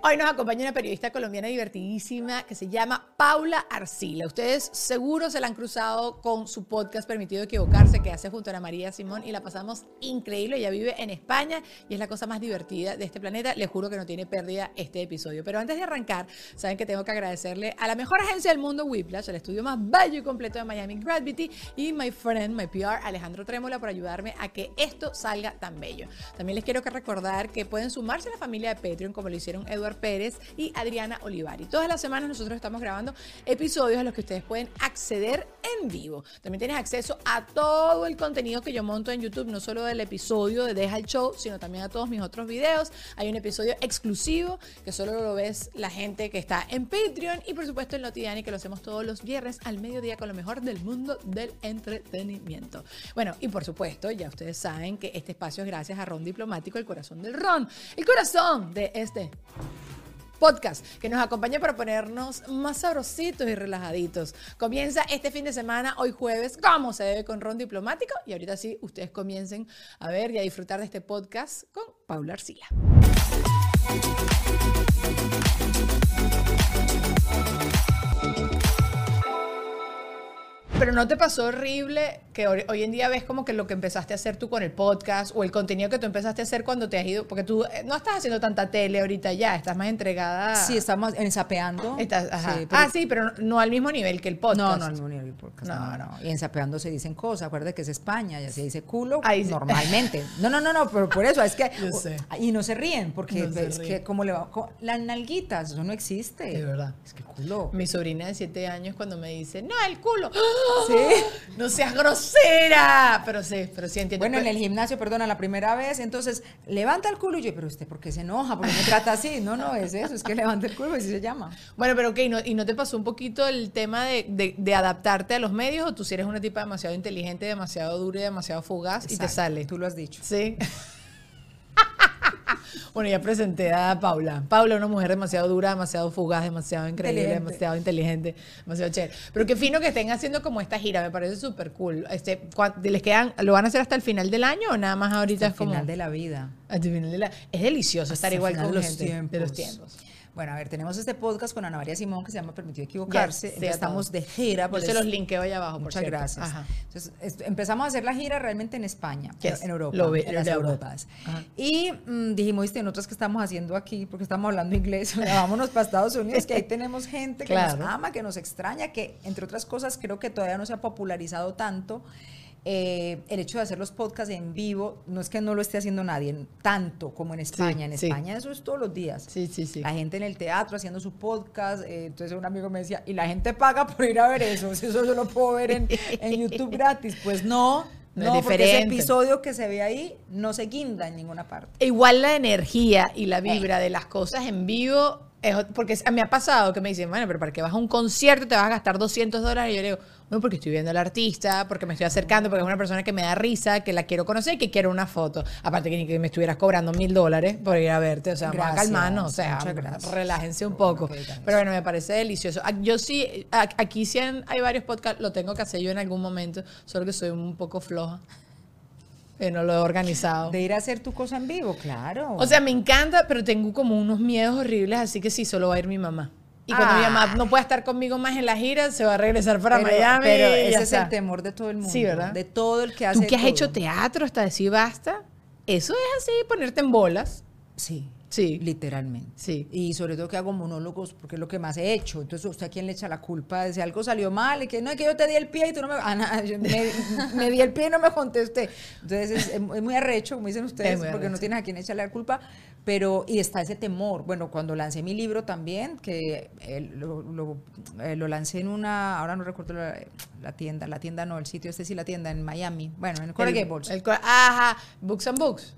Hoy nos acompaña una periodista colombiana divertidísima que se llama Paula Arcila. Ustedes seguro se la han cruzado con su podcast Permitido Equivocarse que hace junto a Ana María Simón y la pasamos increíble. Ella vive en España y es la cosa más divertida de este planeta. Les juro que no tiene pérdida este episodio. Pero antes de arrancar, saben que tengo que agradecerle a la mejor agencia del mundo, Whiplash, el estudio más bello y completo de Miami Gravity y my friend, my PR, Alejandro Trémola, por ayudarme a que esto salga tan bello. También les quiero que recordar que pueden sumarse a la familia de Patreon como lo hicieron Eduard Pérez y Adriana Olivari. Todas las semanas nosotros estamos grabando episodios a los que ustedes pueden acceder en vivo. También tienes acceso a todo el contenido que yo monto en YouTube, no solo del episodio de Deja el Show, sino también a todos mis otros videos. Hay un episodio exclusivo que solo lo ves la gente que está en Patreon y por supuesto el Notidiani que lo hacemos todos los viernes al mediodía con lo mejor del mundo del entretenimiento. Bueno, y por supuesto, ya ustedes saben que este espacio es gracias a Ron Diplomático, el corazón del Ron, el corazón de este podcast que nos acompaña para ponernos más sabrositos y relajaditos. Comienza este fin de semana, hoy jueves, como se debe con Ron Diplomático. Y ahorita sí, ustedes comiencen a ver y a disfrutar de este podcast con Paula Arcila. Pero no te pasó horrible que hoy en día ves como que lo que empezaste a hacer tú con el podcast o el contenido que tú empezaste a hacer cuando te has ido, porque tú eh, no estás haciendo tanta tele ahorita ya, estás más entregada. Sí, estamos en Sapeando. ah, sí, pero no al mismo nivel que el podcast. No, no al mismo nivel que el podcast. No, no. Y en Sapeando se dicen cosas, acuérdate que es España, ya se dice culo normalmente. No, no, no, no, pero por eso es que. Y no se ríen, porque es que como le va. Las nalguitas, eso no existe. De verdad. Es que culo. Mi sobrina de siete años cuando me dice, no, el culo. Sí. No seas grosera. Pero sí, pero sí entiendo. Bueno, en el gimnasio, perdona, la primera vez, entonces levanta el culo y yo, pero usted, ¿por qué se enoja? ¿Por qué me trata así? No, no, es eso, es que levanta el culo, así se llama. Bueno, pero ok, ¿y no te pasó un poquito el tema de, de, adaptarte a los medios o tú si eres una tipa demasiado inteligente, demasiado dura y demasiado fugaz y te sale? Tú lo has dicho. Sí. Bueno, ya presenté a Paula. Paula, una mujer demasiado dura, demasiado fugaz, demasiado increíble, demasiado inteligente, demasiado chévere. Pero qué fino que estén haciendo como esta gira, me parece súper cool. Este, ¿Les quedan, lo van a hacer hasta el final del año o nada más ahorita hasta es el final de la vida. Hasta el final de la Es delicioso estar igual con los gente de los tiempos. Bueno, a ver, tenemos este podcast con Ana María Simón que se llama Permitido Equivocarse. Ya, estamos de gira. Por Yo se los linkeo ahí abajo, Muchas gracias. Entonces, empezamos a hacer la gira realmente en España, en Europa, Lo en las Europas. Y mm, dijimos, viste, nosotros que estamos haciendo aquí, porque estamos hablando inglés, vámonos para Estados Unidos, que ahí tenemos gente que nos ama, que nos extraña, que entre otras cosas creo que todavía no se ha popularizado tanto. Eh, el hecho de hacer los podcasts en vivo, no es que no lo esté haciendo nadie, tanto como en España. en España eso es todos los días. Sí, sí, sí. La gente en el teatro haciendo su podcast. Eh, entonces un amigo me decía, ¿y la gente paga por ir a ver eso? Si eso yo lo puedo ver en, YouTube gratis. Pues no. No, porque ese episodio que se ve ahí no se guinda en ninguna parte. Igual la energía y la vibra de las cosas en vivo porque me ha pasado que me dicen, bueno, pero para que vas a un concierto te vas a gastar 200 dólares. Y yo le digo, no, porque estoy viendo al artista, porque me estoy acercando, porque es una persona que me da risa, que la quiero conocer y que quiero una foto. Aparte que ni que me estuvieras cobrando mil dólares por ir a verte. O sea, gracias, más o sea, relájense un poco. Pero bueno, me parece delicioso. Ah, yo sí, aquí sí hay varios podcasts, lo tengo que hacer yo en algún momento, solo que soy un poco floja no lo he organizado. De ir a hacer tu cosa en vivo, claro. O sea, me encanta, pero tengo como unos miedos horribles, así que sí, solo va a ir mi mamá. Y cuando mi mamá ah. no pueda estar conmigo más en la gira, se va a regresar para Miami. Pero ese es el temor de todo el mundo. Sí, ¿verdad? De todo el que hace. Tú que has hecho teatro hasta decir basta, eso es así, ponerte en bolas. Sí. Sí. Literalmente. Sí. Y sobre todo que hago monólogos porque es lo que más he hecho. Entonces, ¿usted a quién le echa la culpa de si algo salió mal? Y que no, es que yo te di el pie y tú no me. Ah, nada, me, di el pie y no me contesté. Entonces, es, muy arrecho, como dicen ustedes, porque no tienes a quién echarle la culpa. Pero, y está ese temor. Bueno, cuando lancé mi libro también, que eh, lo, eh, lo, lancé en una. Ahora no recuerdo la, tienda, la tienda no, el sitio este sí, la tienda en Miami. Bueno, en Coral Gables. ajá, Books and Books.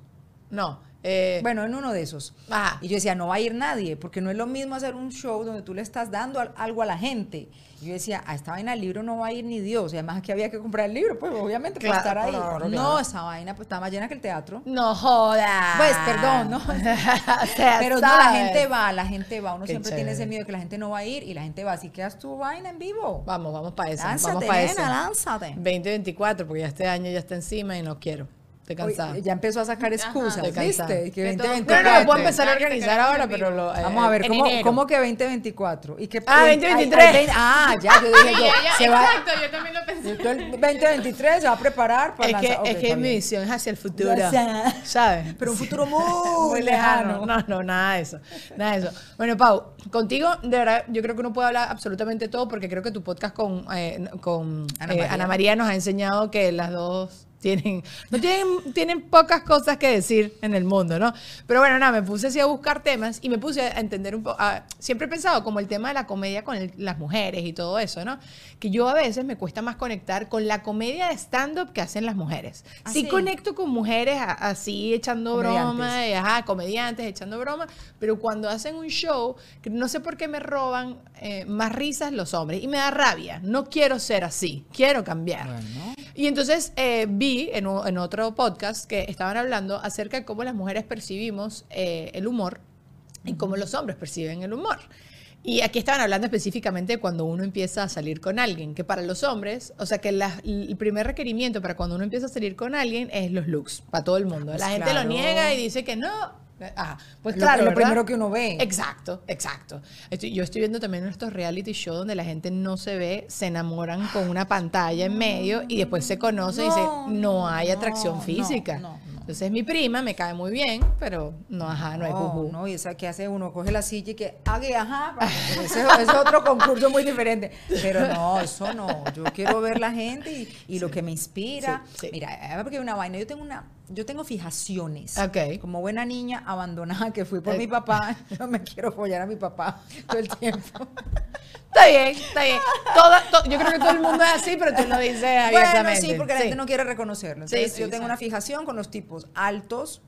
No. Eh, bueno, en uno de esos. Y yo decía, no va a ir nadie, porque no es lo mismo hacer un show donde tú le estás dando algo a la gente. Y yo decía, a esta vaina el libro no va a ir ni Dios. Y además que había que comprar el libro, pues obviamente para estar ahí. no, esa vaina pues estaba más llena que el teatro. No jodas. Pues perdón, ¿no? Pero no, la gente va, la gente va. Uno siempre tiene ese miedo de que la gente no va a ir y la gente va. Así quedas tu vaina en vivo. Vamos, vamos para eso. Lánzate, vamos para eso. lánzate. 2024, porque ya este año ya está encima y no quiero ya empezó a sacar excusas, ¿viste? Que 2024. No, no, puedo empezar a organizar ahora, pero lo, eh, Vamos a ver, ¿cómo, ¿cómo, que 2024? ¿Y qué, ah, 2023. ah, ya, yo dije yo. se exacto, yo también lo pensé. El 2023 se va a preparar para Es que, es que mi visión es hacia el futuro, ¿sabes? Pero un futuro muy, lejano. No, no, nada de eso. Nada de eso. Bueno, Pau, contigo, de verdad, yo creo que uno puede hablar absolutamente todo porque creo que tu podcast con, eh, con Ana María nos ha enseñado que las dos tienen, no tienen, tienen pocas cosas que decir en el mundo, ¿no? Pero bueno, nada, me puse así a buscar temas y me puse a entender un poco, siempre he pensado como el tema de la comedia con las mujeres y todo eso, ¿no? Que yo a veces me cuesta más conectar con la comedia de stand-up que hacen las mujeres. ¿Ah, sí, conecto con mujeres así echando broma, y, ajá, comediantes echando broma, pero cuando hacen un show, no sé por qué me roban eh, más risas los hombres y me da rabia. No quiero ser así, quiero cambiar. Y entonces eh, vi en, otro podcast que estaban hablando acerca de cómo las mujeres percibimos eh, el humor y cómo los hombres perciben el humor. Y aquí estaban hablando específicamente de cuando uno empieza a salir con alguien, que para los hombres, o sea que el primer requerimiento para cuando uno empieza a salir con alguien es los looks, para todo el mundo. la gente lo niega y dice que no, Ah, pues claro. Lo, primero que uno ve. Exacto, exacto. yo estoy viendo también estos reality shows donde la gente no se ve, se enamoran con una pantalla en medio y después se conoce y dice, no hay atracción física. Entonces mi prima, me cae muy bien, pero no, ajá, no hay juju. No, y esa que hace uno, coge la silla y que, haga, ajá, ese, es otro concurso muy diferente. Pero no, eso no. Yo quiero ver la gente y, lo que me inspira. Mira, porque una vaina, yo tengo una, yo tengo fijaciones. Ok. Como buena niña abandonada que fui por mi papá, yo me quiero follar a mi papá todo el tiempo. Está bien, está bien. yo creo que todo el mundo es así, pero tú lo dices abiertamente. Bueno, sí, porque la gente no quiere reconocerlo. Entonces, yo tengo una fijación con los tipos altos,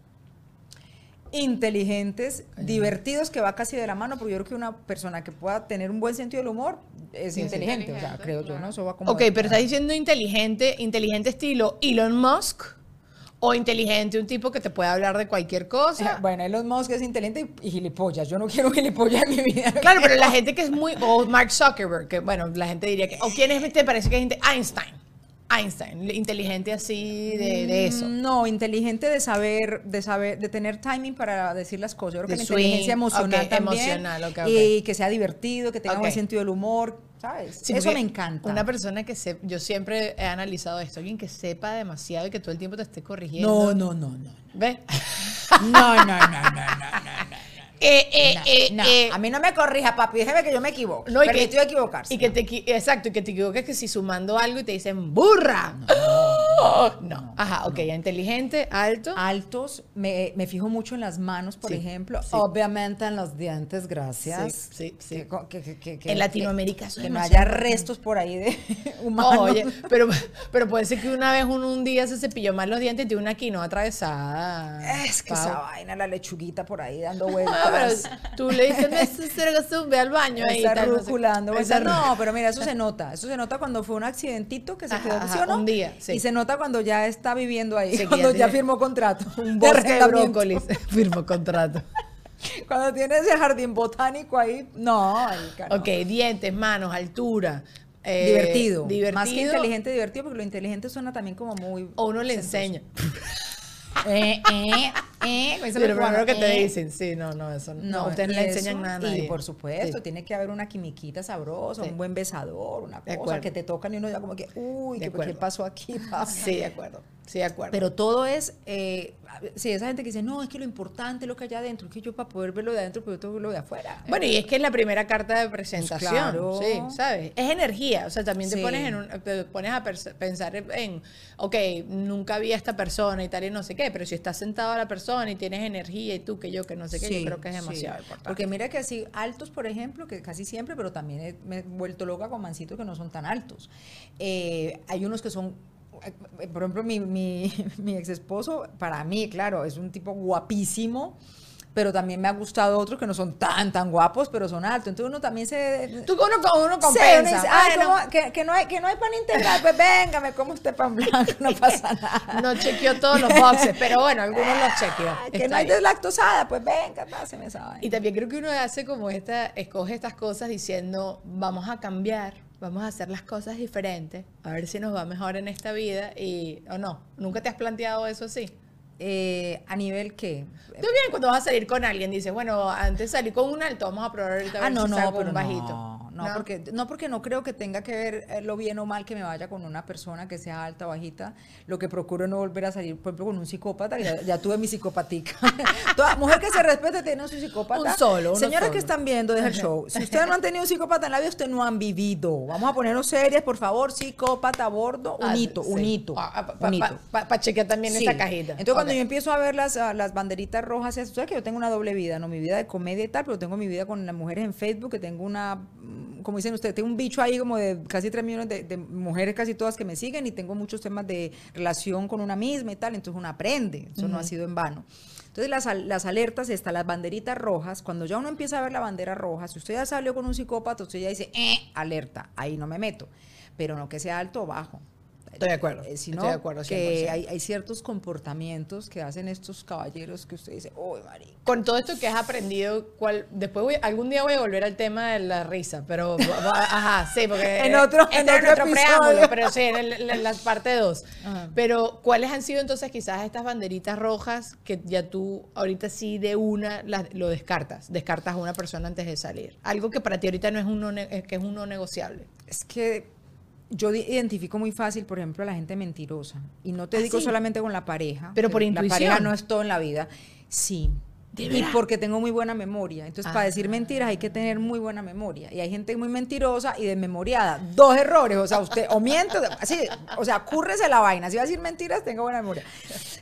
inteligentes, divertidos, que va casi de la mano, porque yo creo que una persona que pueda tener un buen sentido del humor es inteligente, o sea, creo yo, ¿no? Eso va como... Ok, pero estás diciendo inteligente, inteligente estilo Elon Musk o inteligente, un tipo que te puede hablar de cualquier cosa. Bueno, Elon Musk es inteligente y, gilipollas. Yo no quiero gilipollas en mi vida. Claro, pero la gente que es muy. O Mark Zuckerberg, que bueno, la gente diría que. ¿O quién es? ¿Te parece que es gente? Einstein. Einstein, inteligente así de, de, eso. Mm, no, inteligente de saber, de saber, de tener timing para decir las cosas. Yo creo que la inteligencia emocional también. Y que sea divertido, que tenga un buen sentido del humor ¿sabes? Eso me encanta. Una persona que se, yo siempre he analizado esto, alguien que sepa demasiado y que todo el tiempo te esté corrigiendo. No, no, no, no. ¿Ves? No, no, no, no, no, no. Eh, eh, eh, eh, a mí no me corrija, papi. Déjeme que yo me equivoco. No, y que, equivocarse. Y que te, exacto, y que te equivoques que si sumando algo y te dicen burra. no. Ajá, ok, inteligente, alto. Altos, me, me, fijo mucho en las manos, por ejemplo. Obviamente en los dientes, gracias. Sí, sí. Que, en Latinoamérica Que, no haya restos por ahí de humanos. Oye, pero, pero puede ser que una vez uno un día se cepilló mal los dientes y tiene una quinoa atravesada. Es que esa vaina, la lechuguita por ahí dando ah, vueltas. tú le dices, ve al baño ahí. Está ruculando. No, pero mira, eso se nota. Eso se nota cuando fue un accidentito que se quedó, Un día, Y se nota cuando ya está viviendo ahí, cuando ya firmó contrato. Un bosque de brócolis. firmó contrato. Cuando tiene ese jardín botánico ahí, no. Ok, dientes, manos, altura. Eh, divertido. divertido. Más que inteligente, divertido, porque lo inteligente suena también como muy... O uno le enseña. eh, eh, eh. Pero primero que te eh. dicen, sí, no, no, eso no. no ustedes no le enseñan nada. Y por supuesto, tiene que haber una quimiquita sabrosa, un buen besador, una cosa que te tocan y uno ya como que, uy, ¿qué, ¿qué, pasó aquí? Sí, de acuerdo. Sí, de acuerdo. Pero todo es, eh, sí, esa gente que dice, no, es que lo importante es lo que hay adentro, es que yo para poder verlo de adentro, pero yo tengo que verlo de afuera. Bueno, y es que es la primera carta de presentación, pues sí, ¿sabes? Es energía, o sea, también te pones, en un, te pones a pensar en, ok, nunca vi a esta persona y tal y no sé qué, pero si estás sentado a la persona y tienes energía y tú que yo que no sé qué, yo creo que es demasiado importante. Porque mira que así, altos, por ejemplo, que casi siempre, pero también me he vuelto loca con mancitos que no son tan altos. Eh, hay unos que son por ejemplo, mi, mi, mi ex esposo, para mí, claro, es un tipo guapísimo pero también me ha gustado otros que no son tan, tan guapos, pero son altos. Entonces uno también se... Tú uno, uno compensa. dice, ah, que, que, no hay, que no hay pan integral, pues venga, me como usted pan blanco, no pasa nada. No chequeó todos los boxes, pero bueno, algunos los chequeó. que no hay deslactosada, pues venga, páseme esa vaina. Y también creo que uno hace como esta, escoge estas cosas diciendo, vamos a cambiar vamos a hacer las cosas diferentes, a ver si nos va mejor en esta vida y o no. ¿Nunca te has planteado eso así? Eh, ¿A nivel qué? Tú bien cuando vas a salir con alguien, dices, bueno, antes salir con un alto, vamos a probar ahorita a ah, no, no, con un bajito. No, Porque, no porque no creo que tenga que ver eh, lo bien o mal que me vaya con una persona que sea alta o bajita. Lo que procuro es no volver a salir, por ejemplo, con un psicópata. Ya, tuve mi psicopatica. Toda mujer que se respete tiene su psicópata. Un solo. Señores que están viendo desde el show, si ustedes no han tenido un psicópata en la vida, ustedes no han vivido. Vamos a ponernos serias, por favor. Psicópata a bordo, un hito, un hito. Para chequear también esta cajita. Entonces, cuando yo empiezo a ver las, las banderitas rojas, sabes que yo tengo una doble vida, no mi vida de comedia y tal, pero tengo mi vida con las mujeres en Facebook, que tengo una, como dicen ustedes, tengo un bicho ahí como de casi 3 millones de, mujeres, casi todas que me siguen, y tengo muchos temas de relación con una misma y tal, entonces uno aprende, eso no ha sido en vano. Entonces las, las alertas están, las banderitas rojas, cuando ya uno empieza a ver la bandera roja, si usted ya salió con un psicópata, usted ya dice, eh, alerta, ahí no me meto, pero no que sea alto o bajo. Estoy de acuerdo. Eh, sino de acuerdo que hay, hay, ciertos comportamientos que hacen estos caballeros que usted dice, oh, María. Con todo esto que has aprendido, ¿cuál, después voy, algún día voy a volver al tema de la risa, pero, ajá, sí, porque en otro, en otro preámbulo, pero sí, en, la parte 2. Pero, ¿cuáles han sido entonces quizás estas banderitas rojas que ya tú ahorita sí de una lo descartas? Descartas a una persona antes de salir. Algo que para ti ahorita no es uno, que es uno negociable. Es que yo identifico muy fácil, por ejemplo, a la gente mentirosa. Y no te ¿Ah, digo solamente con la pareja. Pero por intuición. La pareja no es todo en la vida. Sí, y porque tengo muy buena memoria. Entonces, para decir mentiras hay que tener muy buena memoria. Y hay gente muy mentirosa y desmemoriada. Dos errores. O sea, usted o miente, así, o sea, cúrrese la vaina. Si va a decir mentiras, tenga buena memoria.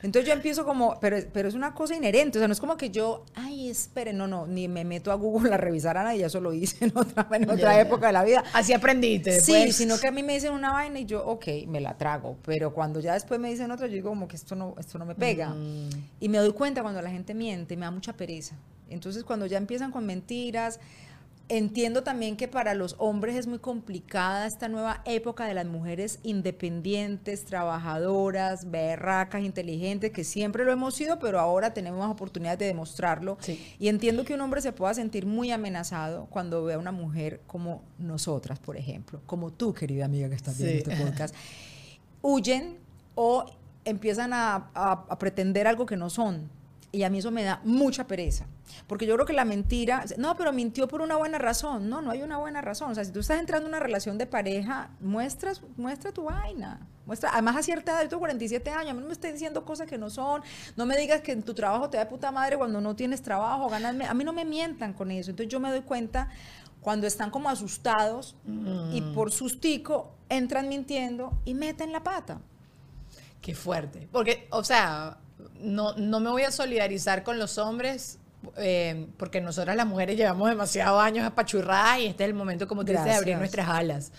Entonces yo empiezo como, pero, pero es una cosa inherente. O sea, no es como que yo, ay, espere, no, no, ni me meto a Google a revisar a nadie. Eso lo hice en otra, en otra época de la vida. Así aprendiste. Sí, sino que a mí me dicen una vaina y yo, ok, me la trago. Pero cuando ya después me dicen otra, yo digo como que esto no, esto no me pega. Mm. Y me doy cuenta cuando la gente miente, me da mucha pereza. Entonces, cuando ya empiezan con mentiras, entiendo también que para los hombres es muy complicada esta nueva época de las mujeres independientes, trabajadoras, berracas, inteligentes, que siempre lo hemos sido, pero ahora tenemos más oportunidades de demostrarlo. Y entiendo que un hombre se pueda sentir muy amenazado cuando ve a una mujer como nosotras, por ejemplo, como tú, querida amiga que estás viendo este podcast, huyen o empiezan a pretender algo que no son y a mí eso me da mucha pereza. Porque yo creo que la mentira, no, pero mintió por una buena razón. No, no hay una buena razón. O sea, si tú estás entrando en una relación de pareja, muestras, muestra tu vaina. Muestra, además a cierta edad, yo tengo 47 años, a mí no me estés diciendo cosas que no son. No me digas que en tu trabajo te da puta madre cuando no tienes trabajo, ganarme. A mí no me mientan con eso. Entonces yo me doy cuenta cuando están como asustados y mm. por sustico entran mintiendo y meten la pata. Qué fuerte. Porque, o sea, no, no me voy a solidarizar con los hombres eh, porque nosotras las mujeres llevamos demasiados años apachurradas y este es el momento, como tú dices, de abrir nuestras alas.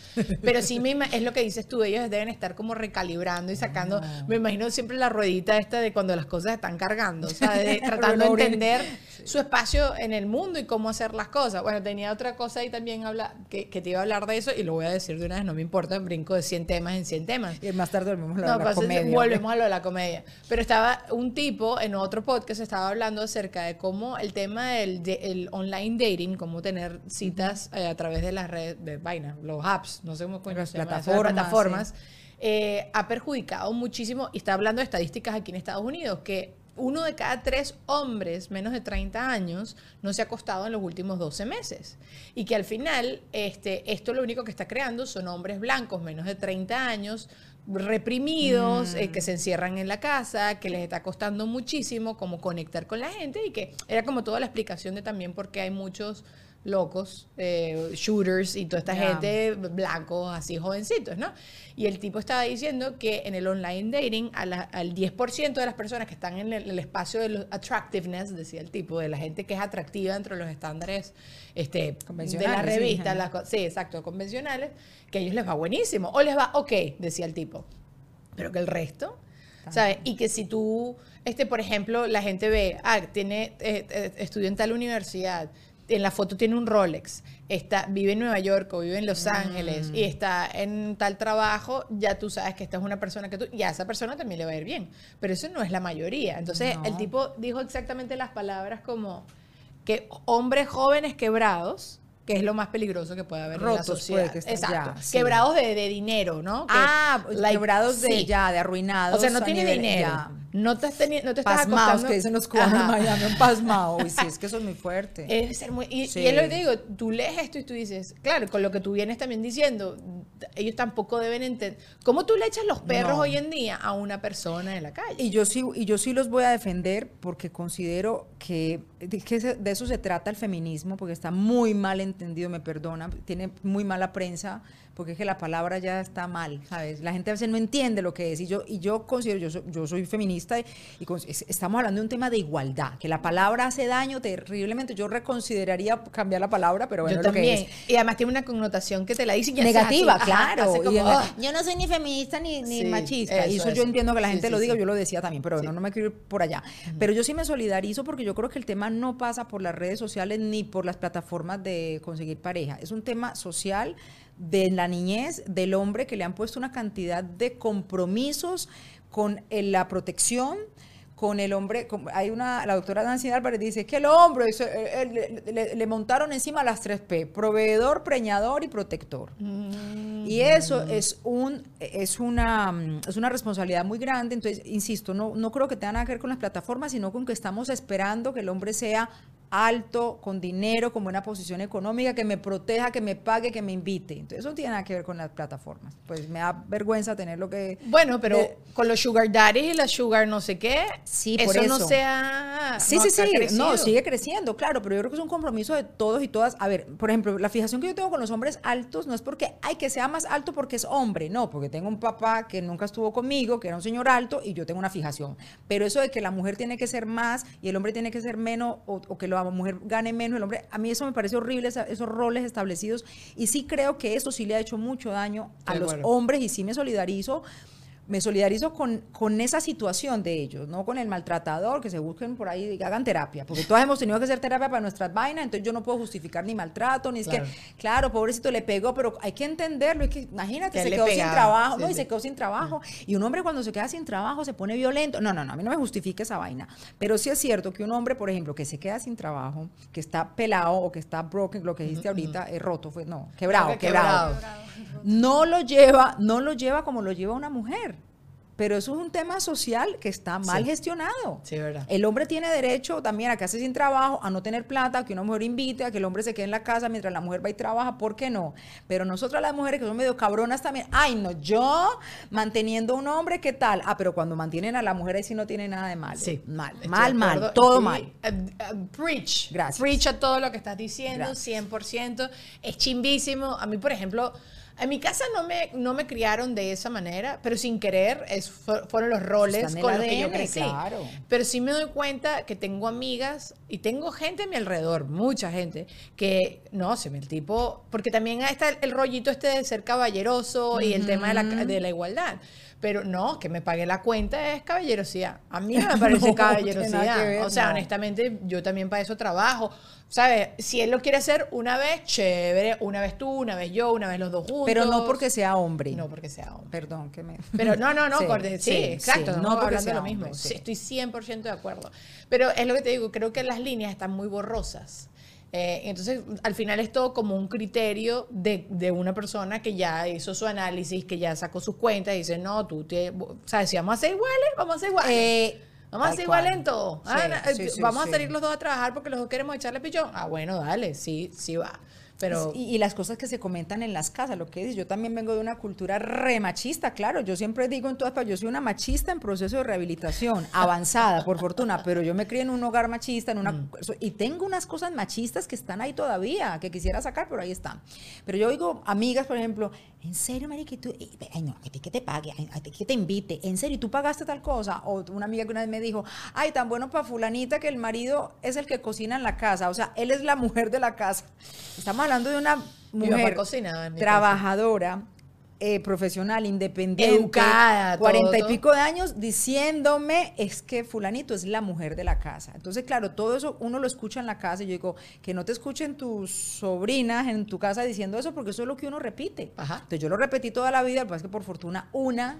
Pero sí misma es lo que dices tú, ellos deben estar como recalibrando y sacando, ah. me imagino siempre la ruedita esta de cuando las cosas están cargando, o sea, tratando de entender su espacio en el mundo y cómo hacer las cosas. Bueno, tenía otra cosa ahí también habla, que, te iba a hablar de eso y lo voy a decir de una vez, no me importa, brinco de 100 temas en 100 temas. Y más tarde volvemos a lo de la comedia. Volvemos a lo de la comedia. Pero estaba un tipo en otro podcast, estaba hablando acerca de cómo el tema del el online dating, cómo tener citas eh, a través de las redes, de vaina, los apps, no sé cómo las plataformas, plataformas eh, ha perjudicado muchísimo, y está hablando de estadísticas aquí en Estados Unidos, que uno de cada tres hombres menos de 30 años no se ha acostado en los últimos 12 meses. Y que al final, este, esto lo único que está creando son hombres blancos menos de 30 años, reprimidos, eh, que mm. se encierran en la casa, que les está costando muchísimo como conectar con la gente y que era como toda la explicación de también por qué hay muchos locos, eh, shooters y toda esta gente blancos, así jovencitos, ¿no? Y el tipo estaba diciendo que en el online dating al 10% de las personas que están en el, espacio de los attractiveness, decía el tipo, de la gente que es atractiva dentro de los estándares este, de la revista, sí, exacto, convencionales, que a ellos les va buenísimo, o les va ok, decía el tipo, pero que el resto... ¿Sabes? Y que si tú, este, por ejemplo, la gente ve, ah, tiene, eh, eh, estudió en tal universidad, en la foto tiene un Rolex, está, vive en Nueva York o vive en Los Ángeles y mm. está en tal trabajo, ya tú sabes que esta es una persona que tú, y a esa persona también le va a ir bien. Pero eso no es la mayoría. Entonces, el tipo dijo exactamente las palabras como que hombres jóvenes quebrados que es lo más peligroso que puede haber en la sociedad. Exacto. Quebrados de, dinero, ¿no? ah, quebrados de ya, de arruinados. O sea, no tiene dinero. No te, no te estás pasmados, que dicen los cubanos en Miami, un pasmado. Y sí, es que eso es muy fuerte. Es ser muy, y, y es lo que te digo, tú lees esto y tú dices, claro, con lo que tú vienes también diciendo, ellos tampoco deben entender. ¿Cómo tú le echas los perros hoy en día a una persona en la calle? Y yo sí, y yo sí los voy a defender porque considero que, que de eso se trata el feminismo, porque está muy mal entendido, me perdona, tiene muy mala prensa porque es que la palabra ya está mal, ¿sabes? La gente a veces no entiende lo que es. Y yo, y yo considero, yo soy, yo soy feminista y, estamos hablando de un tema de igualdad, que la palabra hace daño terriblemente. Yo reconsideraría cambiar la palabra, pero bueno, yo también. Y además tiene una connotación que te la dice negativa, claro. yo no soy ni feminista ni, ni machista. y eso, yo entiendo que la gente lo diga, yo lo decía también, pero bueno, no me quiero ir por allá. Pero yo sí me solidarizo porque yo creo que el tema no pasa por las redes sociales ni por las plataformas de conseguir pareja. Es un tema social de la niñez del hombre que le han puesto una cantidad de compromisos con la protección, con el hombre, hay una, la doctora Nancy Álvarez dice que el hombre eh, eh, le, montaron encima las tres P, proveedor, preñador y protector. Mm. Y eso es un es una es una responsabilidad muy grande, entonces insisto, no no creo que tenga nada que ver con las plataformas, sino con que estamos esperando que el hombre sea alto, con dinero, con buena posición económica, que me proteja, que me pague, que me invite. Entonces eso no tiene nada que ver con las plataformas. Pues me da vergüenza tener lo que... Bueno, pero con los sugar daddies y la sugar no sé qué, sí, eso, por eso. no sea... Sí, sí, sí, no, sigue creciendo, claro, pero yo creo que es un compromiso de todos y todas. A ver, por ejemplo, la fijación que yo tengo con los hombres altos no es porque, hay que sea más alto porque es hombre, no, porque tengo un papá que nunca estuvo conmigo, que era un señor alto y yo tengo una fijación. Pero eso de que la mujer tiene que ser más y el hombre tiene que ser menos o, o que lo mujer gane menos, el hombre, a mí eso me parece horrible, esos roles establecidos, y sí creo que eso sí le ha hecho mucho daño a los hombres y sí me solidarizo me solidarizo con, con esa situación de ellos, no con el maltratador, que se busquen por ahí y hagan terapia, porque todos hemos tenido que hacer terapia para nuestras vainas, entonces yo no puedo justificar ni maltrato, ni es que, claro, pobrecito le pegó, pero hay que entenderlo, es que imagínate, se quedó sin trabajo, no, y se quedó sin trabajo, y un hombre cuando se queda sin trabajo se pone violento, no, no, no, a mí no me justifique esa vaina, pero sí es cierto que un hombre, por ejemplo, que se queda sin trabajo, que está pelado o que está broken, lo que dijiste ahorita, es roto, fue, no, quebrado, quebrado, no lo lleva, no lo lleva como lo lleva una mujer pero eso es un tema social que está mal gestionado. Sí, verdad. El hombre tiene derecho también a quedarse sin trabajo, a no tener plata, a que una mujer invite, a que el hombre se quede en la casa mientras la mujer va y trabaja, ¿por qué no? Pero nosotras las mujeres que son medio cabronas también, ay no, yo manteniendo a un hombre, ¿qué tal? Ah, pero cuando mantienen a la mujer ahí sí no tiene nada de mal. Sí. Mal, mal, mal, todo mal. Uh, uh, preach. Gracias. Preach a todo lo que estás diciendo, 100%. Es chimbísimo. A mí, por ejemplo En mi casa no me, no me criaron de esa manera, pero sin querer es, fueron los roles con los que yo crecí. Pero sí me doy cuenta que tengo amigas y tengo gente a mi alrededor, mucha gente, que no, se me el tipo, porque también está el, rollito este de ser caballeroso y el tema de la, de la igualdad. Pero no, que me pague la cuenta es caballerosidad. A mí no me parece caballerosidad. o sea, honestamente, yo también para eso trabajo. ¿Sabes? Si él lo quiere hacer una vez, chévere. Una vez tú, una vez yo, una vez los dos juntos. Pero no porque sea hombre. No porque sea hombre. Perdón, que me... Pero no, no, no. Sí, exacto. no porque sea lo mismo. estoy 100% de acuerdo. Pero es lo que te digo, creo que las líneas están muy borrosas. Eh, entonces, al final es todo como un criterio de, de, una persona que ya hizo su análisis, que ya sacó sus cuentas y dice, no, tú te... ¿Sabes? Si vamos a ser iguales, vamos a ser iguales. Eh, vamos a ser iguales en todo. Ah, eh, vamos a salir los dos a trabajar porque los dos queremos echarle pichón. Ah, bueno, dale, sí, sí va. Pero, y, las cosas que se comentan en las casas, lo que dices, yo también vengo de una cultura re machista, claro, yo siempre digo en todas partes, yo soy una machista en proceso de rehabilitación, avanzada, por fortuna, pero yo me crié en un hogar machista, en una, mm. y tengo unas cosas machistas que están ahí todavía, que quisiera sacar, pero ahí están. Pero yo oigo amigas, por ejemplo, en serio, Mari, que tú, ay, no, que te, pague, que te invite, en serio, ¿tú pagaste tal cosa? O una amiga que una vez me dijo, ay, tan bueno para fulanita que el marido es el que cocina en la casa, o sea, él es la mujer de la casa. Estamos hablando de una mujer trabajadora, eh, profesional, independiente, educada, cuarenta y pico de años, diciéndome es que fulanito es la mujer de la casa. Entonces, claro, todo eso uno lo escucha en la casa y yo digo, que no te escuchen tus sobrinas en tu casa diciendo eso porque eso es lo que uno repite. Entonces yo lo repetí toda la vida, lo que es que por fortuna una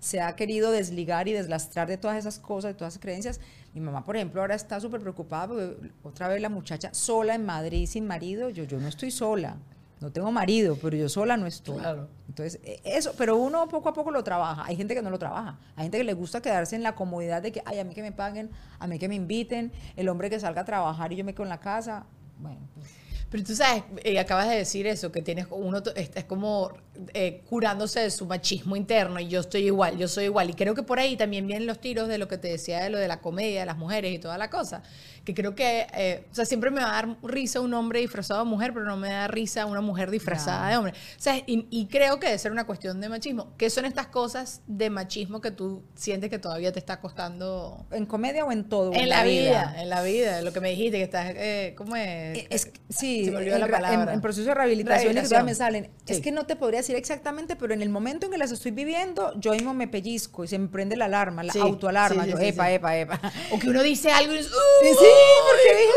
se ha querido desligar y deslastrar de todas esas cosas, de todas esas creencias. Mi mamá, por ejemplo, ahora está súper preocupada porque otra vez la muchacha sola en Madrid sin marido, yo, yo no estoy sola, no tengo marido, pero yo sola no estoy. Claro. Entonces, e, eso, pero uno poco a poco lo trabaja. Hay gente que no lo trabaja. Hay gente que le gusta quedarse en la comodidad de que, ay, a mí que me paguen, a mí que me inviten, el hombre que salga a trabajar y yo me quedo en la casa. Bueno, pues. Pero tú sabes, eh, acabas de decir eso, que tienes uno es como eh, curándose de su machismo interno y yo estoy igual, yo soy igual. Y creo que por ahí también vienen los tiros de lo que te decía de lo de la comedia, de las mujeres y toda la cosa. Que creo que, eh, o sea, siempre me va a dar risa un hombre disfrazado de mujer, pero no me da risa una mujer disfrazada de hombre. O sea, y, creo que debe ser una cuestión de machismo. ¿Qué son estas cosas de machismo que tú sientes que todavía te está costando? ¿En comedia o en todo? En, la, vida, en la vida. Lo que me dijiste, que estás, ¿cómo es? es sí, en, proceso de rehabilitación, y que todavía me salen. Es que no te podría decir exactamente, pero en el momento en que las estoy viviendo, yo mismo me pellizco y se me prende la alarma, la autoalarma. yo, epa, epa, epa. O que uno dice algo y dice, sí, porque dije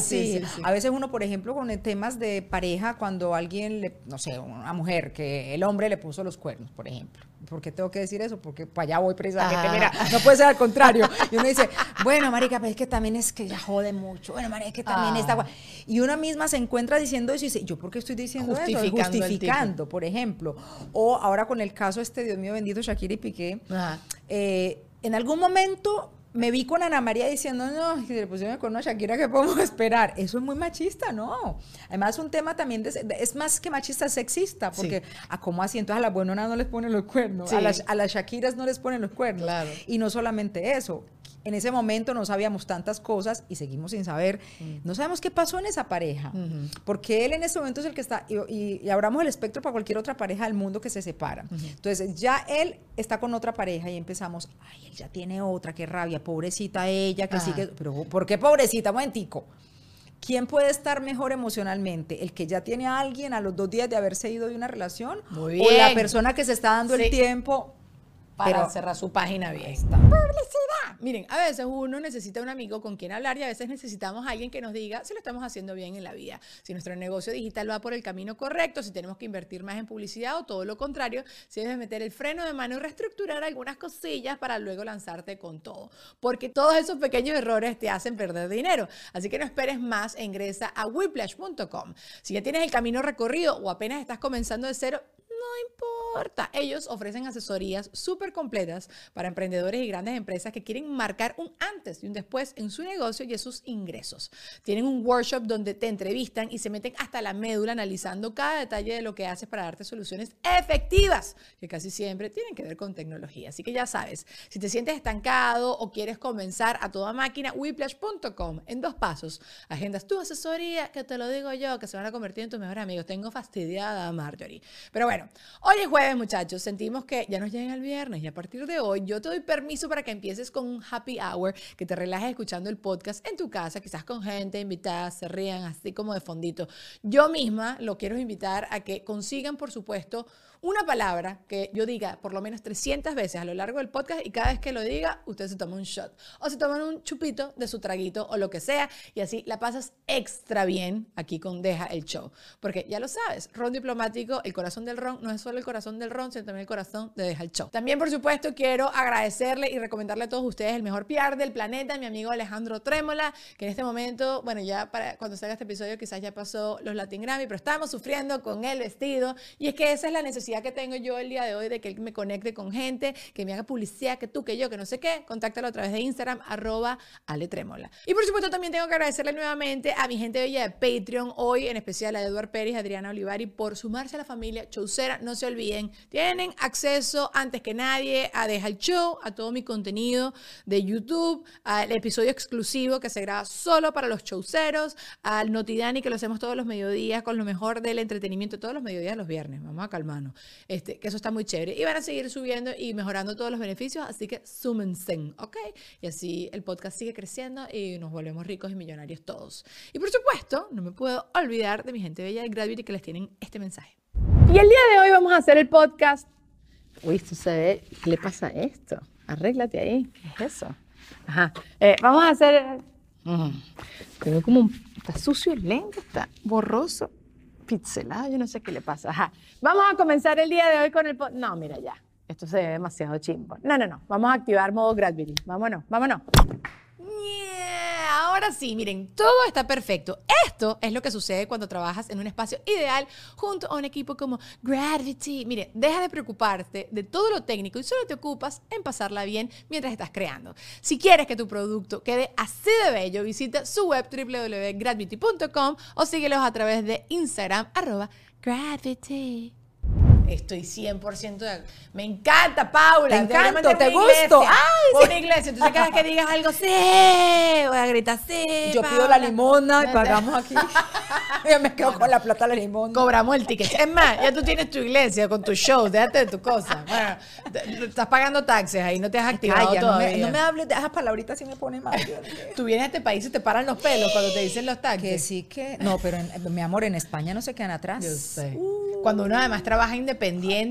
Sí, A veces uno, por ejemplo, con temas de pareja, cuando alguien, le, no sé, una mujer, que el hombre le puso los cuernos, por ejemplo. ¿Por qué tengo que decir eso? Porque para allá voy precisamente. Mira, no puede ser al contrario. Y uno dice, bueno, marica, pero es que también es que ya jode mucho. Bueno, marica, es que también está... Ah. Y una misma se encuentra diciendo eso y dice, ¿yo por qué estoy diciendo eso? Justificando, por ejemplo. O ahora con el caso este, Dios mío bendito, Shakira y Piqué. Eh, en algún momento me vi con Ana María diciendo, no, si le pusieron con una Shakira, ¿qué podemos esperar? Eso es muy machista, ¿no? Además, es un tema también, es más que machista, sexista, porque a cómo así, entonces a las buenonas no les ponen los cuernos, a, las, a las Shakiras no les ponen los cuernos. Claro. Y no solamente eso, en ese momento no sabíamos tantas cosas y seguimos sin saber, mm. no sabemos qué pasó en esa pareja, porque él en ese momento es el que está, y, y, abramos el espectro para cualquier otra pareja del mundo que se separa. Entonces ya él está con otra pareja y empezamos, ay, él ya tiene otra, qué rabia, pobrecita ella, que sigue, pero ¿por qué pobrecita? Momentico. ¿Quién puede estar mejor emocionalmente? ¿El que ya tiene a alguien a los dos días de haberse ido de una relación? ¿O la persona que se está dando el tiempo para cerrar su página bien. ¡Publicidad! Miren, a veces uno necesita un amigo con quien hablar y a veces necesitamos a alguien que nos diga si lo estamos haciendo bien en la vida, si nuestro negocio digital va por el camino correcto, si tenemos que invertir más en publicidad o todo lo contrario, si debes meter el freno de mano y reestructurar algunas cosillas para luego lanzarte con todo. Porque todos esos pequeños errores te hacen perder dinero. Así que no esperes más e ingresa a whiplash.com. Si ya tienes el camino recorrido o apenas estás comenzando de cero, No importa. Ellos ofrecen asesorías súper completas para emprendedores y grandes empresas que quieren marcar un antes y un después en su negocio y en sus ingresos. Tienen un workshop donde te entrevistan y se meten hasta la médula analizando cada detalle de lo que haces para darte soluciones efectivas, que casi siempre tienen que ver con tecnología. Así que ya sabes, si te sientes estancado o quieres comenzar a toda máquina, whiplash.com en dos pasos. Agendas tu asesoría, que te lo digo yo, que se van a convertir en tus mejores amigos. Tengo fastidiada a Marjorie. Pero bueno, hoy es jueves, muchachos. Sentimos que ya nos llega el viernes y a partir de hoy yo te doy permiso para que empieces con un happy hour, que te relajes escuchando el podcast en tu casa, quizás con gente invitada, se rían así como de fondito. Yo misma lo quiero invitar a que consigan, por supuesto, una palabra que yo diga por lo menos 300 veces a lo largo del podcast y cada vez que lo diga, usted se toma un shot o se toman un chupito de su traguito o lo que sea y así la pasas extra bien aquí con Deja el Show. Porque ya lo sabes, ron diplomático, el corazón del ron no es solo el corazón del ron, sino también el corazón de Deja el Show. También, por supuesto, quiero agradecerle y recomendarle a todos ustedes el mejor PR del planeta, mi amigo Alejandro Trémola, que en este momento, bueno, ya para cuando salga este episodio quizás ya pasó los Latin Grammy, pero estamos sufriendo con el vestido y es que esa es la necesidad que tengo yo el día de hoy de que él me conecte con gente, que me haga publicidad, que tú, que yo, que no sé qué, contáctalo a través de Instagram, arroba. Y por supuesto también tengo que agradecerle nuevamente a mi gente bella de Patreon, hoy en especial a Eduard Pérez, Adriana Olivari, por sumarse a la familia Chaucera. No se olviden, tienen acceso antes que nadie a Deja el Show, a todo mi contenido de YouTube, al episodio exclusivo que se graba solo para los chauceros, al Notidani que lo hacemos todos los mediodías con lo mejor del entretenimiento, todos los mediodías los viernes. Vamos a calmarnos. Este, que eso está muy chévere. Y van a seguir subiendo y mejorando todos los beneficios, así que súmense, ¿ok? Y así el podcast sigue creciendo y nos volvemos ricos y millonarios todos. Y por supuesto, no me puedo olvidar de mi gente bella de Gravity que les tienen este mensaje. Y el día de hoy vamos a hacer el podcast. Uy, esto se ve, ¿qué le pasa a esto? Arréglate ahí, ¿qué es eso? Ajá, eh, vamos a hacer... Mm, tengo como un... Está sucio el lente, está borroso pixelado, yo no sé qué le pasa. Vamos a comenzar el día de hoy con el... No, mira ya, esto se ve demasiado chimbo. No, no, no, vamos a activar modo Gravity. Vámonos, vámonos ahora sí, miren, todo está perfecto. Esto es lo que sucede cuando trabajas en un espacio ideal junto a un equipo como Gravity. Mire, deja de preocuparte de todo lo técnico y solo te ocupas en pasarla bien mientras estás creando. Si quieres que tu producto quede así de bello, visita su web www.gravity.com o síguelos a través de Instagram arroba Gravity. Estoy 100% de Me encanta, Paula. Te encanta, te gusto. Ay, por iglesia. Entonces, cada vez que digas algo, sí, voy a gritar, sí. Yo pido la limona y pagamos aquí. Yo me quedo con la plata de la limona. Cobramos el ticket. Es más, ya tú tienes tu iglesia con tu show, déjate de tu cosa. Bueno, estás pagando taxes ahí, no te has activado todavía. No me, no me hables de esas palabritas, si me pone mal. tú vienes a este país y te paran los pelos cuando te dicen los taxes. Que sí que... No, pero mi amor, en España no se quedan atrás. Yo sé. Uh. Cuando uno además trabaja independiente.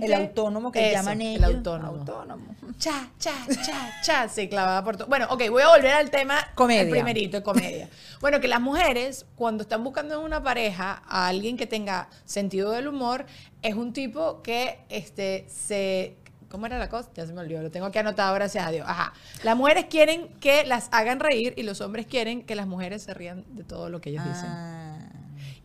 El autónomo que llaman ellos. El autónomo. Cha, cha, cha, cha. Se clavaba por todo. Bueno, ok, voy a volver al tema. Comedia. El primerito, comedia. bueno, que las mujeres, cuando están buscando en una pareja a alguien que tenga sentido del humor, es un tipo que este, se ¿Cómo era la cosa? Ya se me olvidó, lo tengo que anotar, gracias a Dios. Ajá. Las mujeres quieren que las hagan reír y los hombres quieren que las mujeres se rían de todo lo que ellos dicen.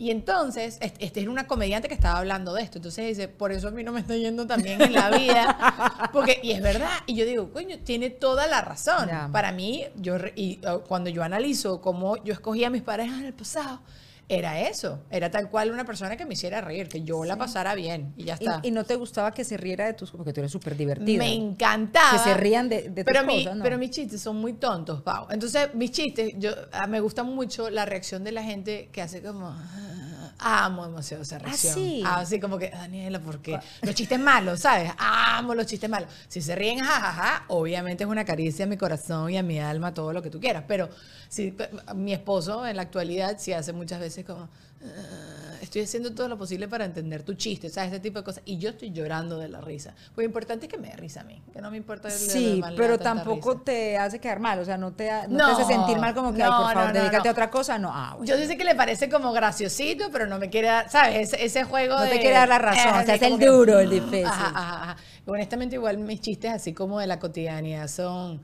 Ah. Y entonces, este es una comediante que estaba hablando de esto. Entonces dice, por eso a mí no me está yendo tan bien en la vida. Porque, y es verdad. Y yo digo, coño, tiene toda la razón. Para mí, yo, y, cuando yo analizo cómo yo escogía a mis parejas en el pasado, era eso, era tal cual una persona que me hiciera reír, que yo la pasara bien y ya está. ¿Y, no te gustaba que se riera de tus porque tú eres súper divertida? Me encantaba. Que se rían de, de pero tus cosas, Pero mis chistes son muy tontos, Pau. Entonces, mis chistes, yo ah, me gusta mucho la reacción de la gente que hace como... Amo demasiado esa reacción. Así. Ah, así como que, Daniela, porque los chistes malos, ¿sabes? Amo los chistes malos. Si se ríen, jajaja, obviamente es una caricia a mi corazón y a mi alma, todo lo que tú quieras. Pero si mi esposo en la actualidad sí hace muchas veces como, ah, estoy haciendo todo lo posible para entender tu chiste, ¿sabes? Ese tipo de cosas. Y yo estoy llorando de la risa. Lo importante es que me dé risa a mí, que no me importa el Sí, pero tampoco te hace quedar mal, o sea, no te, no, te hace sentir mal como que, no, por favor, dedícate a otra cosa, no. Ah, Yo sé que le parece como graciosito, pero no me quiere dar, ¿sabes? Ese, juego No te quiere dar la razón, o sea, es el duro, el difícil. Ajá, ajá, Honestamente, igual mis chistes, así como de la cotidianidad, son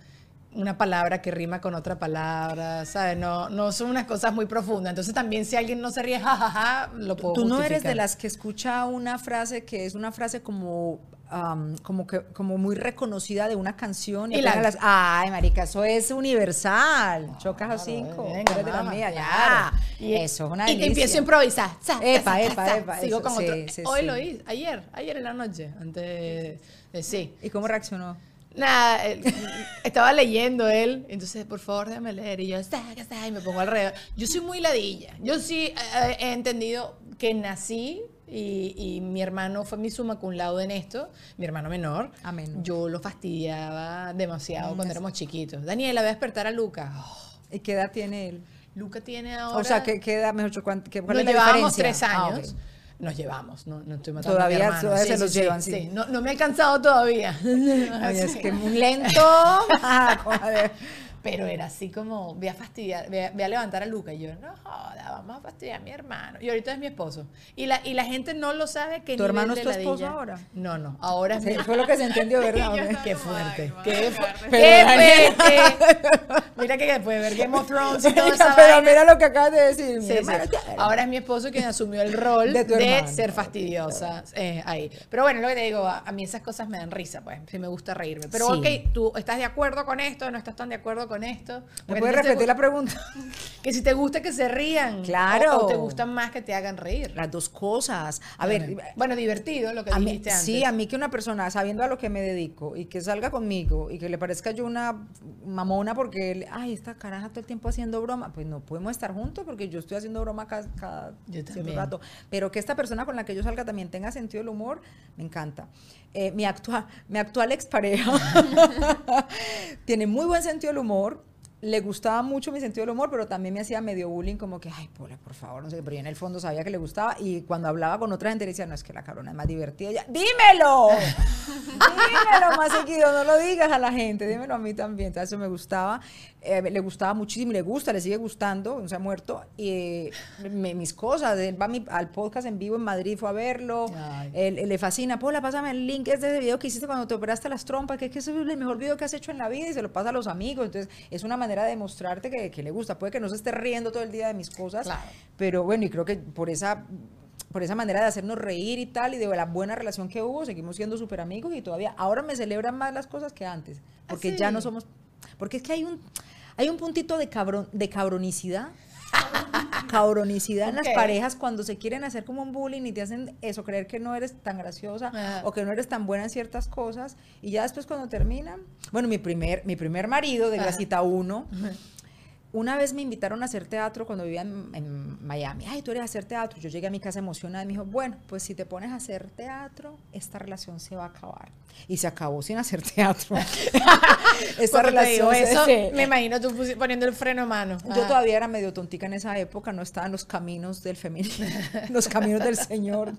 una palabra que rima con otra palabra, ¿sabes? No, no son unas cosas muy profundas. Entonces también si alguien no se ríe, jajaja, lo puedo Tú no eres de las que escucha una frase que es una frase como como que como muy reconocida de una canción y, las ay marica eso es universal chocas a cinco venga, de la mía ya. y eso es una y te empiezo a improvisar. Epa, epa, epa, sigo con otro. hoy lo hice ayer ayer en la noche antes sí. Y cómo reaccionó Nada, estaba leyendo él, entonces por favor déjame leer. Y yo, está, está, y me pongo alrededor. Yo soy muy ladilla. Yo sí eh, he entendido que nací y, mi hermano fue mi suma cum laude en esto, mi hermano menor. Amén. Yo lo fastidiaba demasiado cuando éramos chiquitos. Daniela, voy a despertar a Luca. ¿Y qué edad tiene él? Luca tiene ahora... O sea, ¿qué, qué edad, mejor, qué, cuál es la llevábamos tres ah, años. Nos llevamos, no, no estoy matando todavía, a mi hermano. Todavía se los llevan, sí. No, no, me he cansado todavía. Ay, es que muy lento. Pero era así como, voy a fastidiar, voy a, levantar a Luca. Y yo, no joda, vamos a fastidiar a mi hermano. Y ahorita es mi esposo. Y la, y la gente no lo sabe que ¿Tu hermano es tu esposo ahora? No, no, ahora es mi Fue lo que se entendió, ¿verdad? qué fuerte. qué, qué fuerte. mira que después de ver Game of Thrones y todo eso. Pero mira lo que acabas de decir. Sí, Ahora es mi esposo quien asumió el rol de, ser fastidiosa eh, ahí. Pero bueno, lo que te digo, a, mí esas cosas me dan risa, pues. Sí me gusta reírme. Pero ok, tú estás de acuerdo con esto, no estás tan de acuerdo con esto. ¿Me puedes repetir la pregunta? Que si te gusta que se rían. Claro. O, te gustan más que te hagan reír. Las dos cosas. A ver. Bueno, divertido lo que dijiste antes. Sí, a mí que una persona, sabiendo a lo que me dedico y que salga conmigo y que le parezca yo una mamona porque, ay, esta caraja todo el tiempo haciendo broma, pues no podemos estar juntos porque yo estoy haciendo broma cada, cada rato. Pero que esta persona con la que yo salga también tenga sentido del humor, me encanta. Eh, mi, actual, mi actual expareja. Tiene muy buen sentido del humor, le gustaba mucho mi sentido del humor, pero también me hacía medio bullying, como que, ay, Paula, por favor, no sé, pero yo en el fondo sabía que le gustaba. Y cuando hablaba con otra gente decía, no, es que la cabrona es más divertida. Dímelo, dímelo más seguido, no lo digas a la gente, dímelo a mí también. Entonces, eso me gustaba, eh, le gustaba muchísimo, le gusta, le sigue gustando, no se ha muerto. Y mis cosas, él va al podcast en vivo en Madrid, fue a verlo, él, le fascina, Paula, pásame el link, es de ese video que hiciste cuando te operaste las trompas, que es que es el mejor video que has hecho en la vida y se lo pasa a los amigos. Entonces, es una manera manera de demostrarte que, le gusta. Puede que no se esté riendo todo el día de mis cosas, pero bueno, y creo que por esa por esa manera de hacernos reír y tal, y de la buena relación que hubo, seguimos siendo súper amigos y todavía ahora me celebran más las cosas que antes, porque ya no somos, porque es que hay un, hay un puntito de, cabrón, de cabronicidad cabronicidad en las parejas cuando se quieren hacer como un bullying y te hacen eso, creer que no eres tan graciosa o que no eres tan buena en ciertas cosas. Y ya después cuando terminan, bueno, mi primer, mi primer marido de Gracita 1, una vez me invitaron a hacer teatro cuando vivía en, Miami. Ay, tú eres a hacer teatro. Yo llegué a mi casa emocionada y me dijo, bueno, pues si te pones a hacer teatro, esta relación se va a acabar. Y se acabó sin hacer teatro. esta relación eso, me imagino tú poniendo el freno a mano. Yo ah. todavía era medio tontica en esa época, no estaba en los caminos del feminismo, los caminos del Señor.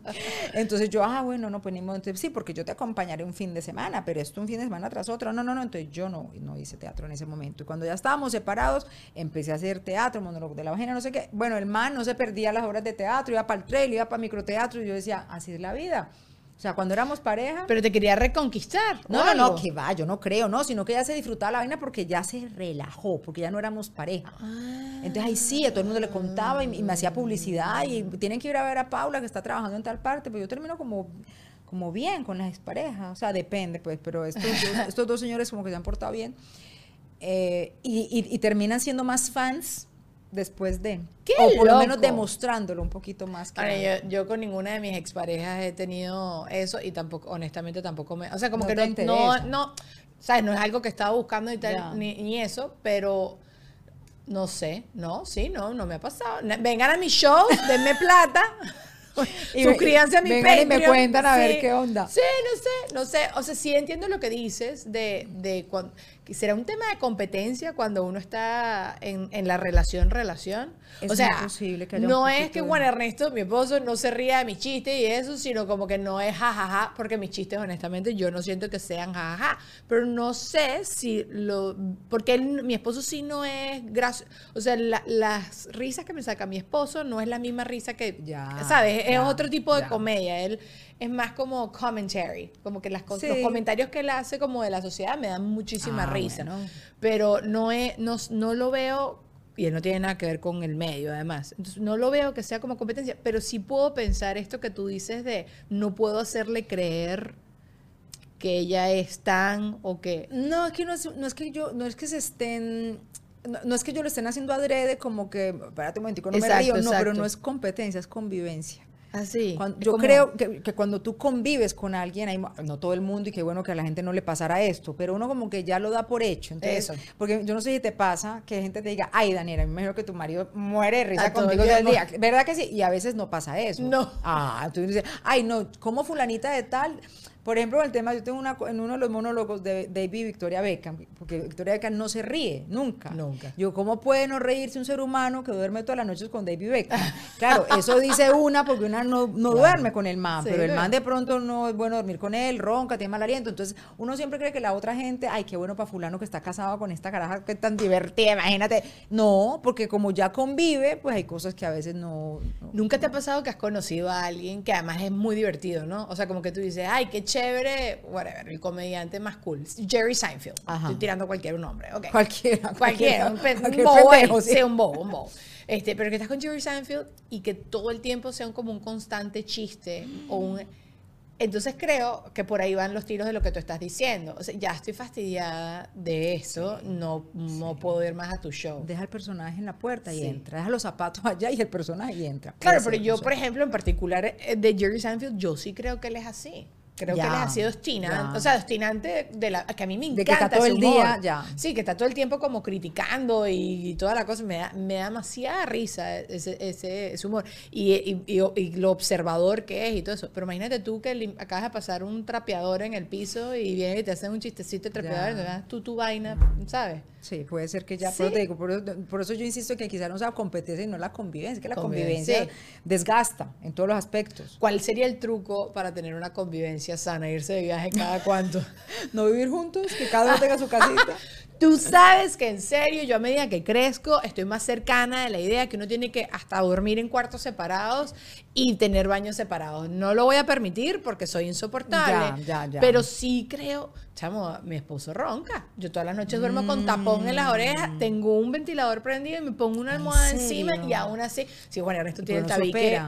Entonces yo, ah, bueno, no, pues ni Entonces, sí, porque yo te acompañaré un fin de semana, pero esto un fin de semana tras otro. No, no, no. Entonces yo no, no hice teatro en ese momento. Y cuando ya estábamos separados, empecé a hacer teatro, monólogo de la vagina, no sé qué. Bueno, el man no se perdía las obras de teatro, iba para el trail, iba para microteatro, y yo decía, así es la vida. O sea, cuando éramos pareja. Pero te quería reconquistar. No, no, no, que va, yo no creo, no, sino que ya se disfrutaba la vaina porque ya se relajó, porque ya no éramos pareja. Ah. Entonces ahí sí, a todo el mundo le contaba y, me hacía publicidad y tienen que ir a ver a Paula que está trabajando en tal parte, pero yo termino como como bien con las parejas, o sea, depende, pues, pero estos, estos dos señores como que se han portado bien. Eh, y, terminan siendo más fans después de. o por lo menos demostrándolo un poquito más. Que yo, con ninguna de mis exparejas he tenido eso y tampoco, honestamente, tampoco me. O sea, como que no, no, no, ¿sabes? No es algo que estaba buscando y tal, ni, eso, pero. No sé, no, sí, no, no me ha pasado. Vengan a mi show, denme plata. y suscríbanse a mi Patreon. y me cuentan a ver qué onda. Sí, no sé, no sé. O sea, sí entiendo lo que dices de, de cuando será un tema de competencia cuando uno está en, en la relación relación. o sea, no es que Juan Ernesto, mi esposo, no se ría de mis chistes y eso, sino como que no es jajaja, porque mis chistes, honestamente, yo no siento que sean jajaja. Pero no sé si lo. Porque mi esposo sí no es gracioso. O sea, las risas que me saca mi esposo no es la misma risa que. Ya, ¿Sabes? Es otro tipo de comedia. Él es más como commentary. Como que las cosas, los comentarios que él hace como de la sociedad me dan muchísima risa. risa. Pero no, es, no, no lo veo y él no tiene nada que ver con el medio, además. Entonces, no lo veo que sea como competencia, pero sí puedo pensar esto que tú dices de no puedo hacerle creer que ella es tan o que... No, es que no es, no es que yo, no es que se estén... No, es que yo lo estén haciendo adrede como que, espérate un momentico, no me río, no, pero no es competencia, es convivencia. Así. Yo creo que, cuando tú convives con alguien, hay, no todo el mundo y qué bueno que a la gente no le pasara esto, pero uno como que ya lo da por hecho. Entonces, Eso. Porque yo no sé si te pasa que gente te diga, ay, Daniela, me imagino que tu marido muere de risa contigo todo el día. ¿Verdad que sí? Y a veces no pasa eso. No. Ah, tú dices, ay, no, como fulanita de tal por ejemplo, el tema, yo tengo una, en uno de los monólogos de David Victoria Beckham, porque Victoria Beckham no se ríe, nunca. Nunca. Yo, ¿cómo puede no reírse un ser humano que duerme todas las noches con David Beckham? Claro, eso dice una porque una no, no duerme con el man, pero el man de pronto no es bueno dormir con él, ronca, tiene mal aliento. Entonces, uno siempre cree que la otra gente, ay, qué bueno para fulano que está casado con esta caraja que es tan divertida, imagínate. No, porque como ya convive, pues hay cosas que a veces no, no. ¿Nunca te ha pasado que has conocido a alguien que además es muy divertido, ¿no? O sea, como que tú dices, ay, qué chévere chévere, whatever, el comediante más cool. Jerry Seinfeld. Estoy tirando cualquier nombre. Okay. Cualquiera. Cualquiera. Un, un bobo. Sí, un bobo, un bobo. Este, pero que estás con Jerry Seinfeld y que todo el tiempo sea como un constante chiste o un... Entonces creo que por ahí van los tiros de lo que tú estás diciendo. O sea, ya estoy fastidiada de eso, no, no puedo ir más a tu show. Deja el personaje en la puerta y entra. Deja los zapatos allá y el personaje y entra. Claro, pero yo, por ejemplo, en particular eh, de Jerry Seinfeld, yo sí creo que él es así. Creo que les ha sido obstinante, o sea, obstinante de la que a mí me encanta. De que está todo el día, ya. Sí, que está todo el tiempo como criticando y, toda la cosa. Me da, me da demasiada risa ese, ese, humor. Y, y, lo observador que es y todo eso. Pero imagínate tú que acabas de pasar un trapeador en el piso y viene y te hacen un chistecito de trapeador, y tú tu vaina, ¿sabes? Sí, puede ser que ya, pero te digo, por, eso yo insisto que quizás no sea competencia y no la convivencia, que la convivencia, desgasta en todos los aspectos. ¿Cuál sería el truco para tener una convivencia sana, irse de viaje cada cuánto? no vivir juntos, que cada uno tenga su casita. Tú sabes que en serio, yo a medida que crezco, estoy más cercana de la idea que uno tiene que hasta dormir en cuartos separados y tener baños separados. No lo voy a permitir porque soy insoportable. Ya, ya, ya. Pero sí creo, chamo, mi esposo ronca. Yo todas las noches duermo con tapón en las orejas, mm. tengo un ventilador prendido y me pongo una almohada encima y aún así, sí, bueno, Ernesto tiene el tabique.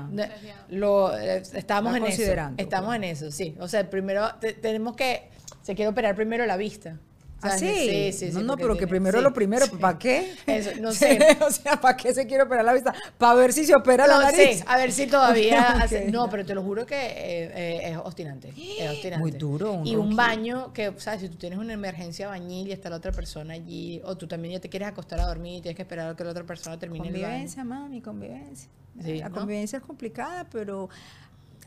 Lo, eh, estamos en eso. Estamos pues. en eso, sí. O sea, primero tenemos que, se quiere operar primero la vista. ¿Ah, sí? Sí, No, no, pero que primero lo primero, ¿para qué? Eso, no sé. o sea, ¿para qué se quiere operar la vista? Para ver si se opera la nariz. Sí, a ver si todavía No, pero te lo juro que eh, eh, es obstinante. Es obstinante. Muy duro. y un baño que, ¿sabes? Si tú tienes una emergencia bañil y está la otra persona allí, o tú también ya te quieres acostar a dormir y tienes que esperar a que la otra persona termine el baño. Convivencia, mami, convivencia. la convivencia es complicada, pero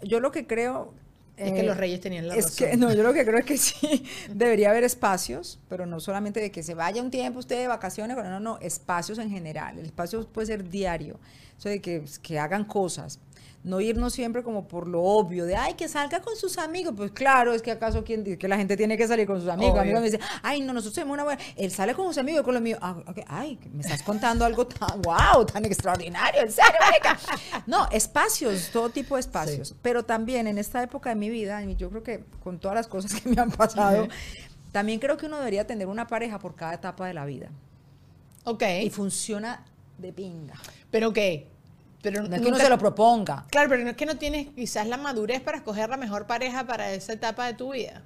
yo lo que creo es que los eh, reyes tenían la es Que, no, yo lo que creo es que sí, debería haber espacios, pero no solamente de que se vaya un tiempo usted de vacaciones, no, no, espacios en general. El espacio puede ser diario, eso de que, que hagan cosas no irnos siempre como por lo obvio de, ay, que salga con sus amigos. Pues claro, es que acaso quien dice que la gente tiene que salir con sus amigos. Amigos me dicen, ay, no, nosotros tenemos una buena. Él sale con sus amigos con los míos. Ah, ay, me estás contando algo tan, wow, tan extraordinario, en serio, No, espacios, todo tipo de espacios. Pero también en esta época de mi vida, y yo creo que con todas las cosas que me han pasado, también creo que uno debería tener una pareja por cada etapa de la vida. Ok. Y funciona de pinga. ¿Pero qué? Pero no es que uno se lo proponga. Claro, pero no es que no tienes quizás la madurez para escoger la mejor pareja para esa etapa de tu vida.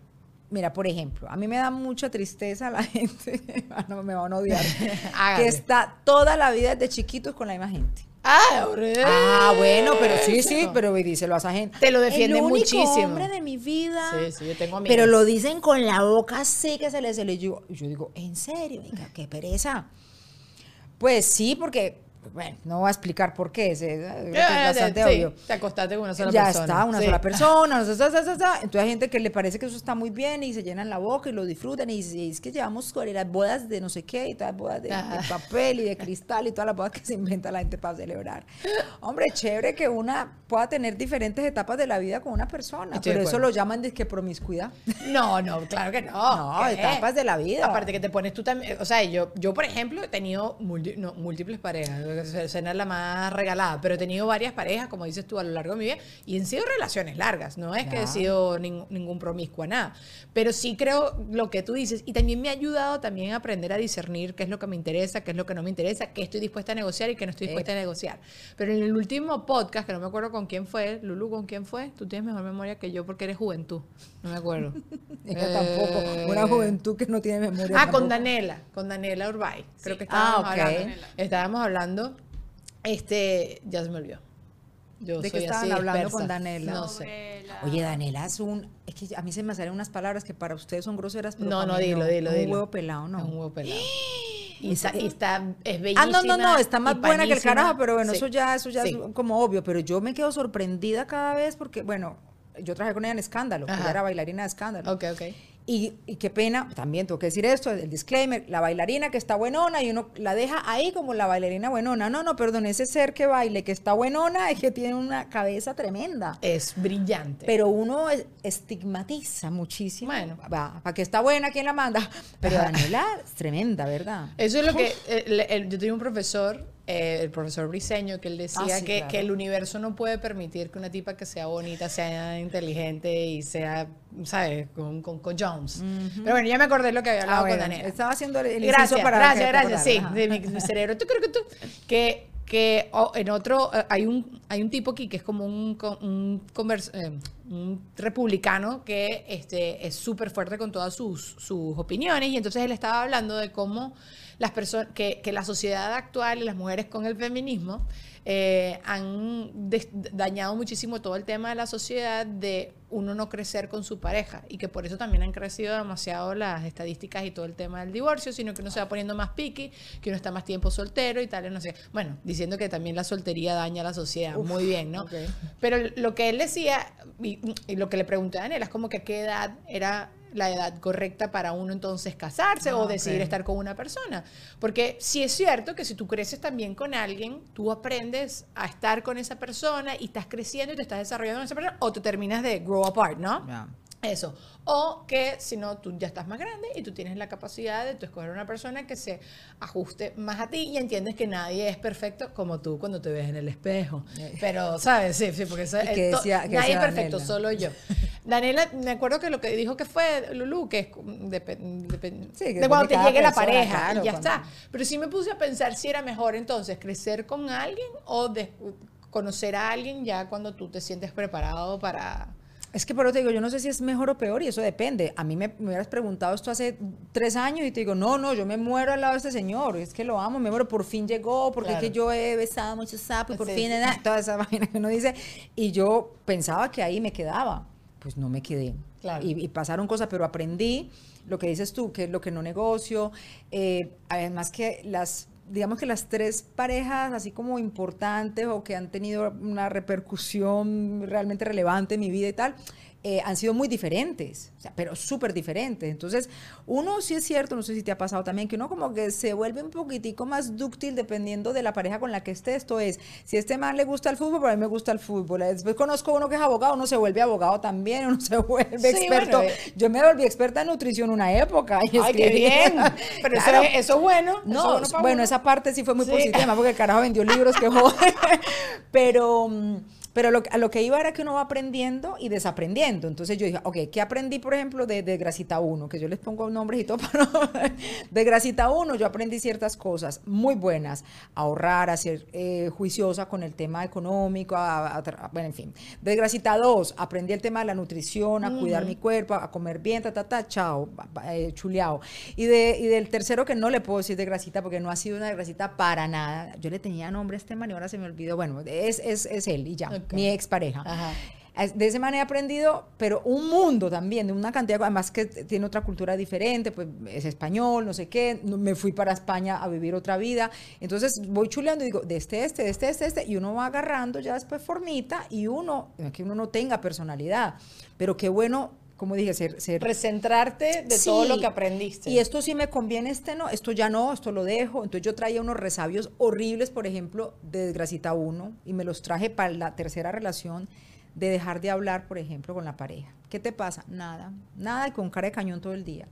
Mira, por ejemplo, a mí me da mucha tristeza la gente, ah, no me van a odiar, que está toda la vida desde chiquitos con la misma gente. Ah, ah, bueno, pero sí, sí, pero díselo a esa gente. Te lo defiende muchísimo. El hombre de mi vida. Sí, sí, yo tengo amigas. Pero lo dicen con la boca así que se les le yo, yo digo, ¿en serio? Venga, qué pereza. Pues sí, porque bueno, no voy a explicar por qué, es, bastante obvio. Te acostaste con una sola persona. Ya está, una sola persona. Entonces hay gente que le parece que eso está muy bien y se llenan la boca y lo disfrutan y, es que llevamos las bodas de no sé qué y todas las bodas de, papel y de cristal y todas las bodas que se inventa la gente para celebrar. Hombre, chévere que una pueda tener diferentes etapas de la vida con una persona, pero eso lo llaman de que promiscuidad. No, no, claro que no. No, etapas de la vida. Aparte que te pones tú también, o sea, yo, yo por ejemplo he tenido múltiples parejas suena la más regalada, pero he tenido varias parejas, como dices tú, a lo largo de mi vida, y han sido relaciones largas, no es que he sido ningún promiscua, nada. Pero sí creo lo que tú dices, y también me ha ayudado también a aprender a discernir qué es lo que me interesa, qué es lo que no me interesa, qué estoy dispuesta a negociar y qué no estoy dispuesta a negociar. Pero en el último podcast, que no me acuerdo con quién fue, Lulu, ¿con quién fue? Tú tienes mejor memoria que yo porque eres juventud, no me acuerdo. Ella tampoco, una eh, juventud que no tiene memoria. Ah, con Danela, con Daniela Urbay. Creo que estábamos ah, hablando. Estábamos hablando, este, ya se me olvidó. Yo ¿De qué estaban hablando con Danela? No sé. Oye, Danela es un. Es que a mí se me salen unas palabras que para ustedes son groseras. Pero no, no, dilo, dilo, Un huevo pelado, ¿no? Un huevo pelado. Y está, está, es bellísima. Ah, no, no, no, está más buena que el carajo, pero bueno, eso ya, eso ya es como obvio. Pero yo me quedo sorprendida cada vez porque, bueno, yo trabajé con ella en Escándalo, ella era bailarina de Escándalo. Ok, ok. Y, qué pena, también tengo que decir esto, el disclaimer, la bailarina que está buenona y uno la deja ahí como la bailarina buenona. No, no, perdón, ese ser que baile, que está buenona, es que tiene una cabeza tremenda. Es brillante. Pero uno estigmatiza muchísimo. Bueno. Va, para que está buena, ¿quién la manda? Pero Daniela es tremenda, ¿verdad? Eso es lo que, eh, yo tenía un profesor eh, el profesor Briseño, que él decía ah, que, que, el universo no puede permitir que una tipa que sea bonita, sea inteligente y sea, ¿sabes? Con, con, con Jones. Pero bueno, ya me acordé lo que había hablado ah, con Daniela. Estaba haciendo el gracias, para Gracias, gracias, sí, de mi, cerebro. ¿Tú creo que tú? Que que oh, en otro eh, hay un hay un tipo aquí que es como un un, eh, un republicano que este es súper fuerte con todas sus, sus opiniones y entonces él estaba hablando de cómo las personas, que, que, la sociedad actual y las mujeres con el feminismo eh, han dañado muchísimo todo el tema de la sociedad de uno no crecer con su pareja y que por eso también han crecido demasiado las estadísticas y todo el tema del divorcio, sino que uno se va poniendo más piqui, que uno está más tiempo soltero y tal, no sé. Bueno, diciendo que también la soltería daña a la sociedad, muy bien, ¿no? Pero lo que él decía y, y, lo que le pregunté a Daniela es como que a qué edad era la edad correcta para uno entonces casarse o ah, decidir estar con una persona. Porque si es cierto que si tú creces también con alguien, tú aprendes a estar con esa persona y estás creciendo y te estás desarrollando con esa persona o te terminas de grow apart, ¿no? Eso. O que si no, tú ya estás más grande y tú tienes la capacidad de tú escoger una persona que se ajuste más a ti y entiendes que nadie es perfecto como tú cuando te ves en el espejo. Pero, ¿sabes? Sí, sí, porque eso, nadie es perfecto, solo yo. Daniela, me acuerdo que lo que dijo que fue Lulu, que es de, cuando te llegue la pareja y ya está. Pero sí me puse a pensar si era mejor entonces crecer con alguien o conocer a alguien ya cuando tú te sientes preparado para es que por eso te digo, yo no sé si es mejor o peor y eso depende. A mí me, hubieras preguntado esto hace tres años y te digo, no, no, yo me muero al lado de este señor, es que lo amo, me muero, por fin llegó, porque es que yo he besado muchos sapos y por fin, toda esa vaina que uno dice. Y yo pensaba que ahí me quedaba, pues no me quedé. Y, y, pasaron cosas, pero aprendí lo que dices tú, que es lo que no negocio. Eh, además que las digamos que las tres parejas así como importantes o que han tenido una repercusión realmente relevante en mi vida y tal, eh, han sido muy diferentes, pero súper diferentes. Entonces, uno sí es cierto, no sé si te ha pasado también, que uno como que se vuelve un poquitico más dúctil dependiendo de la pareja con la que esté. Esto es, si a este man le gusta el fútbol, pero a mí me gusta el fútbol. Después conozco uno que es abogado, uno se vuelve abogado también, uno se vuelve experto. Eh. Yo me volví experta en nutrición una época. Y Ay, qué bien. Pero eso, es, bueno. No, bueno, esa parte sí fue muy positiva, porque el carajo vendió libros que joder. pero... Pero lo, a lo que iba era que uno va aprendiendo y desaprendiendo. Entonces yo dije, ok, ¿qué aprendí, por ejemplo, de, de Grasita 1? Que yo les pongo nombres y todo, pero de Grasita 1 yo aprendí ciertas cosas muy buenas. ahorrar, a ser eh, juiciosa con el tema económico, bueno, en fin. De Grasita 2 aprendí el tema de la nutrición, a cuidar mi cuerpo, a comer bien, ta, ta, ta, chao, eh, chuleado. Y, de, y del tercero que no le puedo decir de Grasita porque no ha sido una Grasita para nada. Yo le tenía nombre a este man y ahora se me olvidó. Bueno, es, es, es él y ya mi expareja. De esa manera he aprendido, pero un mundo también, de una cantidad, además que tiene otra cultura diferente, pues es español, no sé qué, me fui para España a vivir otra vida, entonces voy chuleando y digo, de este, este, de este, este, este, y uno va agarrando ya después formita y uno, que uno no tenga personalidad, pero qué bueno como dije, ser, ser recentrarte de todo lo que aprendiste. Y esto sí me conviene, este no, esto ya no, esto lo dejo. Entonces yo traía unos resabios horribles, por ejemplo, de Desgracita 1 y me los traje para la tercera relación de dejar de hablar, por ejemplo, con la pareja. ¿Qué te pasa? Nada, nada y con cara de cañón todo el día.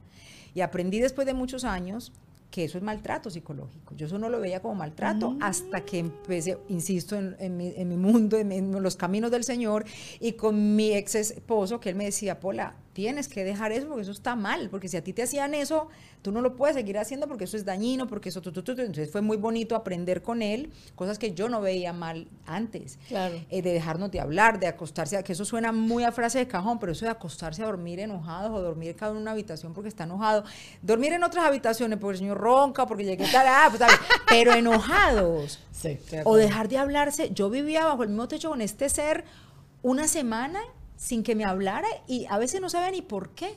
Y aprendí después de muchos años que eso es maltrato psicológico. Yo eso no lo veía como maltrato mm. hasta que empecé, insisto, en, mi, mundo, en, los caminos del Señor y con mi ex esposo, que él me decía, Pola, tienes que dejar eso porque eso está mal, porque si a ti te hacían eso, tú no lo puedes seguir haciendo porque eso es dañino, porque eso... Entonces fue muy bonito aprender con él cosas que yo no veía mal antes. Claro. Eh, de dejarnos de hablar, de acostarse, que eso suena muy a frase de cajón, pero eso de acostarse a dormir enojados o dormir cada uno en una habitación porque está enojado. Dormir en otras habitaciones porque el señor ronca, porque llegué tal, ah, pues, pero enojados. Sí, o dejar de hablarse. Yo vivía bajo el mismo techo con este ser una semana sin que me hablara y a veces no sabía ni por qué.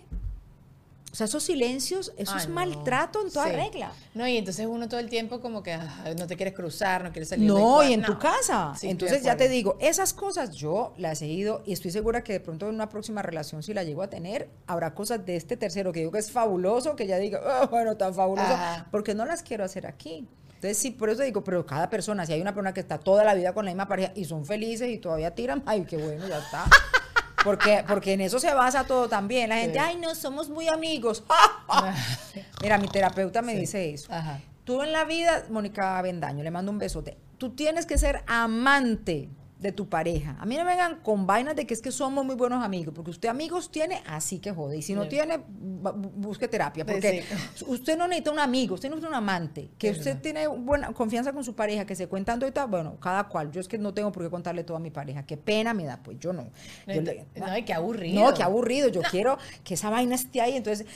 O sea, esos silencios, eso es maltrato en toda regla. No, y entonces uno todo el tiempo como que no te quieres cruzar, no quieres salir No, y en tu casa. entonces ya te digo, esas cosas yo las he ido y estoy segura que de pronto en una próxima relación, si la llego a tener, habrá cosas de este tercero que digo que es fabuloso, que ya diga, oh, bueno, tan fabuloso, porque no las quiero hacer aquí. Entonces, sí, por eso digo, pero cada persona, si hay una persona que está toda la vida con la misma pareja y son felices y todavía tiran, ay, qué bueno, ya está. Porque, porque en eso se basa todo también. La gente, ay, no, somos muy amigos. Mira, mi terapeuta me dice eso. Tú en la vida, Mónica Bendaño, le mando un besote. Tú tienes que ser amante de tu pareja. A mí no vengan con vainas de que es que somos muy buenos amigos, porque usted amigos tiene, así que jode. Y si no tiene, busque terapia, porque usted no necesita un amigo, usted no necesita un amante, que usted tiene buena confianza con su pareja, que se cuentan todo y tal, bueno, cada cual. Yo es que no tengo por qué contarle todo a mi pareja. Qué pena me da, pues yo no. no, no, qué aburrido. No, qué aburrido. Yo quiero que esa vaina esté ahí, entonces...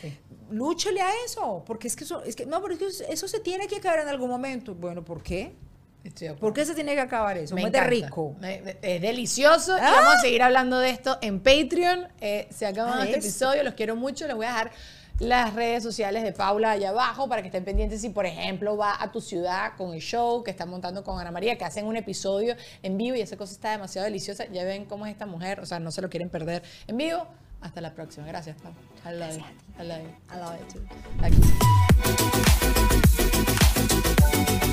Lúchele a eso, porque es que eso, es que, no, porque eso se tiene que acabar en algún momento. Bueno, ¿por qué? ¿Por qué se tiene que acabar eso? Me rico. es delicioso. Y ah. vamos a seguir hablando de esto en Patreon. Eh, se acaba ah, este episodio. Los quiero mucho. Les voy a dejar las redes sociales de Paula allá abajo para que estén pendientes si, por ejemplo, va a tu ciudad con el show que está montando con Ana María, que hacen un episodio en vivo y esa cosa está demasiado deliciosa. Ya ven cómo es esta mujer, o sea, no se lo quieren perder en vivo. Hasta la próxima. Gracias, Paula. I love it. I love it. I love it too.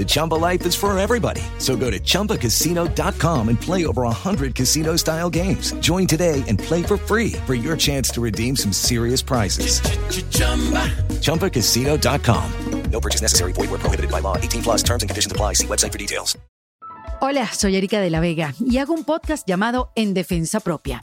The Chumba life is for everybody. So go to ChumbaCasino.com and play over 100 casino-style games. Join today and play for free for your chance to redeem some serious prizes. ChumbaCasino.com. No purchase necessary. Void where prohibited by law. 18 plus terms and conditions apply. See website for details. Hola, soy Erika de la Vega y hago un podcast llamado En Defensa Propia,